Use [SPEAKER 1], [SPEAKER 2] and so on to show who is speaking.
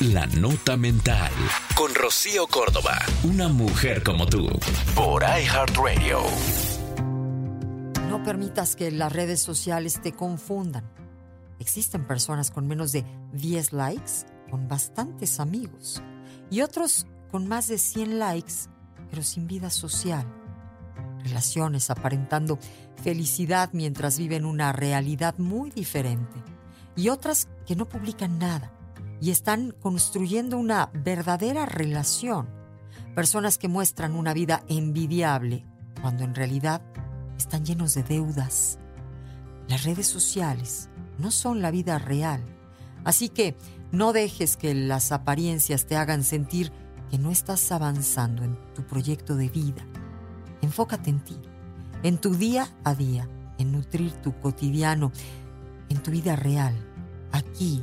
[SPEAKER 1] La Nota Mental. Con Rocío Córdoba. Una mujer como tú. Por iHeartRadio.
[SPEAKER 2] No permitas que las redes sociales te confundan. Existen personas con menos de 10 likes, con bastantes amigos. Y otros con más de 100 likes, pero sin vida social. Relaciones aparentando felicidad mientras viven una realidad muy diferente. Y otras que no publican nada y están construyendo una verdadera relación. Personas que muestran una vida envidiable cuando en realidad están llenos de deudas. Las redes sociales no son la vida real. Así que no dejes que las apariencias te hagan sentir que no estás avanzando en tu proyecto de vida. Enfócate en ti, en tu día a día, en nutrir tu cotidiano, en tu vida real, aquí